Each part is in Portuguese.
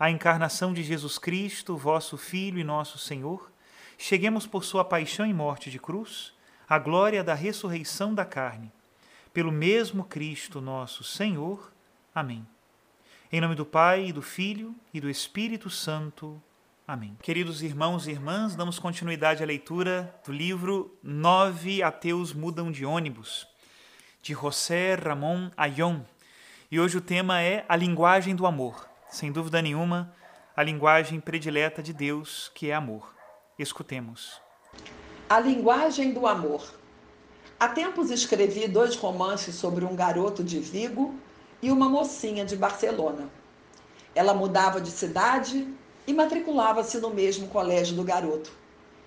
a encarnação de Jesus Cristo, vosso Filho e nosso Senhor, cheguemos por sua paixão e morte de cruz, à glória da ressurreição da carne. Pelo mesmo Cristo nosso Senhor. Amém. Em nome do Pai, e do Filho e do Espírito Santo. Amém. Queridos irmãos e irmãs, damos continuidade à leitura do livro Nove Ateus Mudam de Ônibus, de José Ramon Ayon. E hoje o tema é a linguagem do amor sem dúvida nenhuma, a linguagem predileta de Deus, que é amor. Escutemos. A linguagem do amor. Há tempos escrevi dois romances sobre um garoto de Vigo e uma mocinha de Barcelona. Ela mudava de cidade e matriculava-se no mesmo colégio do garoto.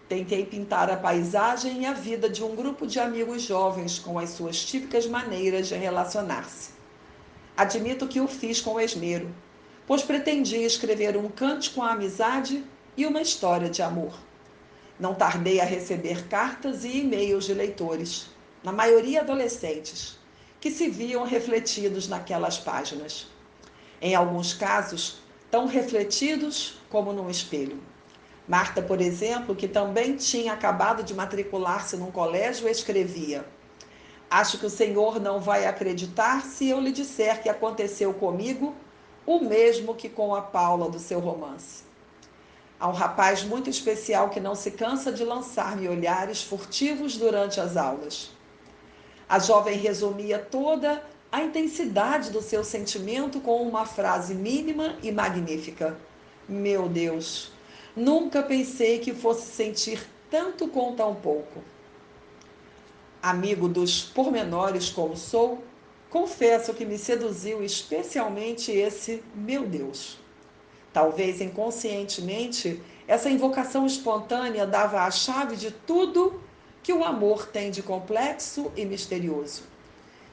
Tentei pintar a paisagem e a vida de um grupo de amigos jovens com as suas típicas maneiras de relacionar-se. Admito que o fiz com esmero pois pretendia escrever um cântico à amizade e uma história de amor. Não tardei a receber cartas e e-mails de leitores, na maioria adolescentes, que se viam refletidos naquelas páginas. Em alguns casos, tão refletidos como num espelho. Marta, por exemplo, que também tinha acabado de matricular-se num colégio, escrevia: Acho que o Senhor não vai acreditar se eu lhe disser que aconteceu comigo o mesmo que com a Paula do seu romance. Há um rapaz muito especial que não se cansa de lançar-me olhares furtivos durante as aulas. A jovem resumia toda a intensidade do seu sentimento com uma frase mínima e magnífica: Meu Deus, nunca pensei que fosse sentir tanto com tão pouco. Amigo dos pormenores como sou, confesso que me seduziu especialmente esse meu Deus. Talvez inconscientemente, essa invocação espontânea dava a chave de tudo que o amor tem de complexo e misterioso.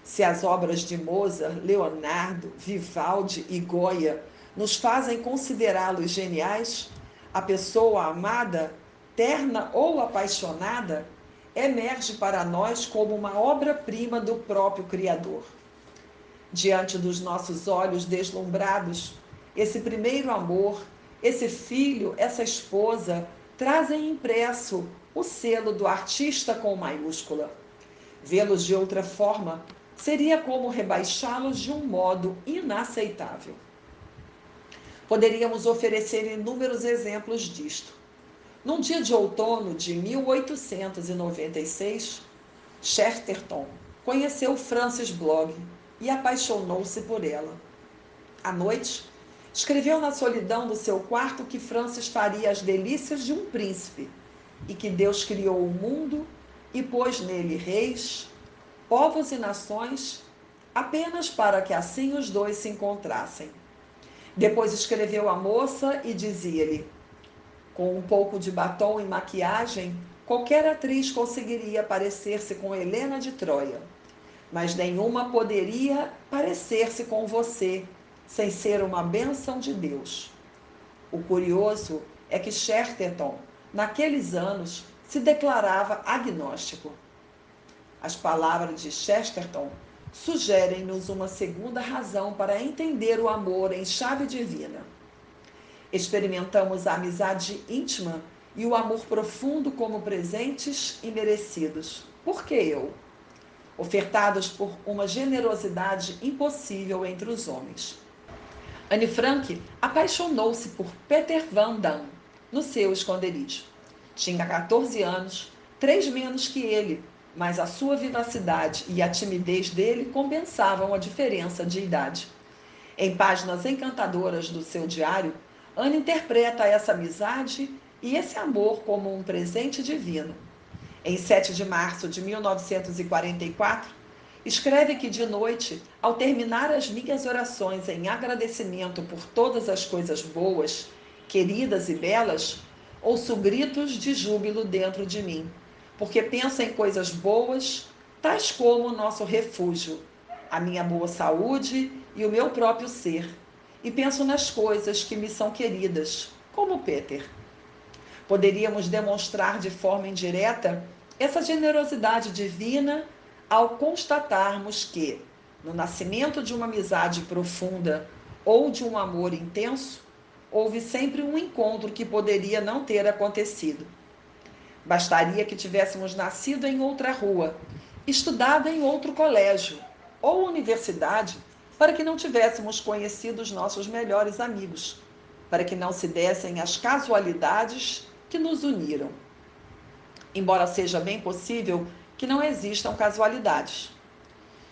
Se as obras de Mozart, Leonardo, Vivaldi e Goya nos fazem considerá-los geniais, a pessoa amada, terna ou apaixonada, emerge para nós como uma obra-prima do próprio Criador diante dos nossos olhos deslumbrados, esse primeiro amor, esse filho, essa esposa, trazem impresso o selo do artista com maiúscula. Vê-los de outra forma seria como rebaixá-los de um modo inaceitável. Poderíamos oferecer inúmeros exemplos disto. Num dia de outono de 1896, Chesterton conheceu Francis Blogg, e apaixonou-se por ela. À noite, escreveu na solidão do seu quarto que Francis faria as delícias de um príncipe e que Deus criou o mundo e pôs nele reis, povos e nações, apenas para que assim os dois se encontrassem. Depois escreveu a moça e dizia-lhe: Com um pouco de batom e maquiagem, qualquer atriz conseguiria parecer-se com Helena de Troia mas nenhuma poderia parecer-se com você sem ser uma bênção de Deus. O curioso é que Chesterton naqueles anos, se declarava agnóstico. As palavras de Chesterton sugerem-nos uma segunda razão para entender o amor em chave divina. Experimentamos a amizade íntima e o amor profundo como presentes e merecidos. Por que eu? Ofertados por uma generosidade impossível entre os homens. Anne Frank apaixonou-se por Peter Van Damme no seu esconderijo. Tinha 14 anos, três menos que ele, mas a sua vivacidade e a timidez dele compensavam a diferença de idade. Em páginas encantadoras do seu diário, Ana interpreta essa amizade e esse amor como um presente divino. Em 7 de março de 1944, escreve que de noite, ao terminar as minhas orações em agradecimento por todas as coisas boas, queridas e belas, ouço gritos de júbilo dentro de mim porque penso em coisas boas, tais como o nosso refúgio, a minha boa saúde e o meu próprio ser. E penso nas coisas que me são queridas, como Peter. Poderíamos demonstrar de forma indireta essa generosidade divina ao constatarmos que, no nascimento de uma amizade profunda ou de um amor intenso, houve sempre um encontro que poderia não ter acontecido. Bastaria que tivéssemos nascido em outra rua, estudado em outro colégio ou universidade para que não tivéssemos conhecido os nossos melhores amigos, para que não se dessem as casualidades que nos uniram. Embora seja bem possível que não existam casualidades.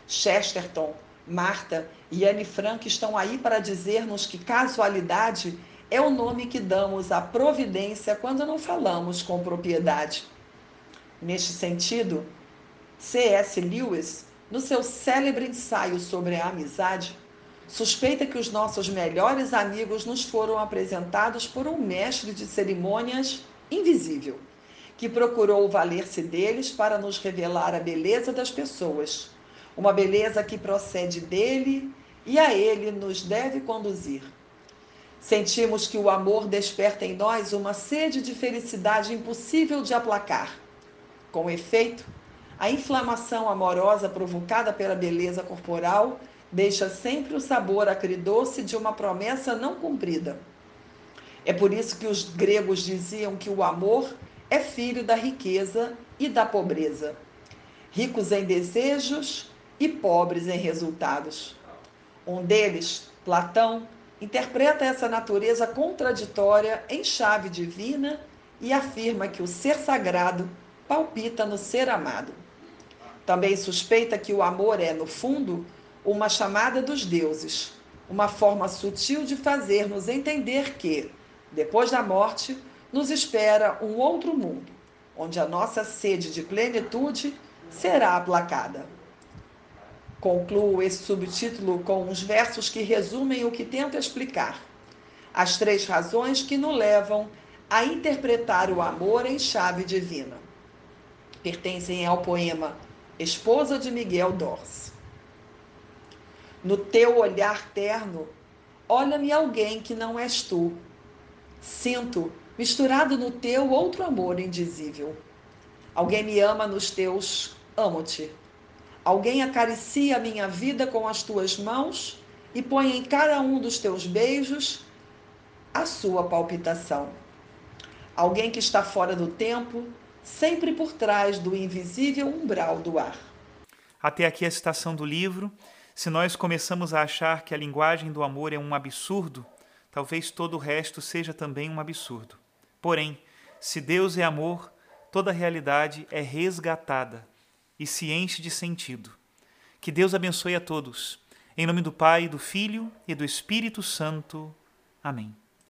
Chesterton, Marta e Anne Frank estão aí para dizer-nos que casualidade é o nome que damos à providência quando não falamos com propriedade. Neste sentido, C.S. Lewis, no seu célebre ensaio sobre a amizade, suspeita que os nossos melhores amigos nos foram apresentados por um mestre de cerimônias invisível, que procurou valer-se deles para nos revelar a beleza das pessoas, uma beleza que procede dele e a ele nos deve conduzir. Sentimos que o amor desperta em nós uma sede de felicidade impossível de aplacar. Com efeito, a inflamação amorosa provocada pela beleza corporal deixa sempre o sabor acridoce de uma promessa não cumprida. É por isso que os gregos diziam que o amor é filho da riqueza e da pobreza, ricos em desejos e pobres em resultados. Um deles, Platão, interpreta essa natureza contraditória em chave divina e afirma que o ser sagrado palpita no ser amado. Também suspeita que o amor é, no fundo, uma chamada dos deuses, uma forma sutil de fazer-nos entender que, depois da morte, nos espera um outro mundo, onde a nossa sede de plenitude será aplacada. Concluo esse subtítulo com uns versos que resumem o que tento explicar. As três razões que nos levam a interpretar o amor em chave divina. Pertencem ao poema Esposa de Miguel Dors. No teu olhar terno, olha-me alguém que não és tu. Sinto, misturado no teu, outro amor indizível. Alguém me ama nos teus, amo-te Alguém acaricia a minha vida com as tuas mãos e põe em cada um dos teus beijos a sua palpitação. Alguém que está fora do tempo, sempre por trás do invisível umbral do ar. Até aqui a citação do livro. Se nós começamos a achar que a linguagem do amor é um absurdo, talvez todo o resto seja também um absurdo. Porém, se Deus é amor, toda realidade é resgatada e se enche de sentido. Que Deus abençoe a todos. Em nome do Pai, do Filho e do Espírito Santo. Amém.